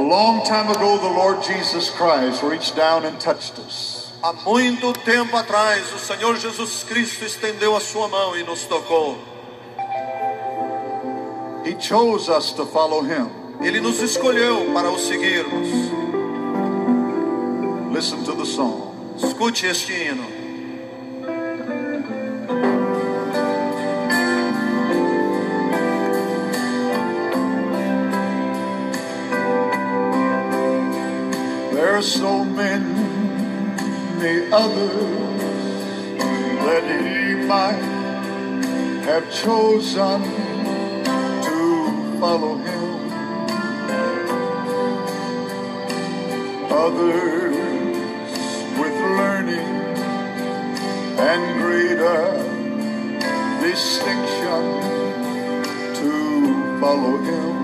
long time ago, the Lord Jesus Christ reached down and touched us. Há muito tempo atrás, o Senhor Jesus Cristo estendeu a sua mão e nos tocou. He chose us to follow him. Ele nos escolheu para o seguirmos. Listen to the song. Escute este hino. So many others that he might have chosen to follow him. Others with learning and greater distinction to follow him.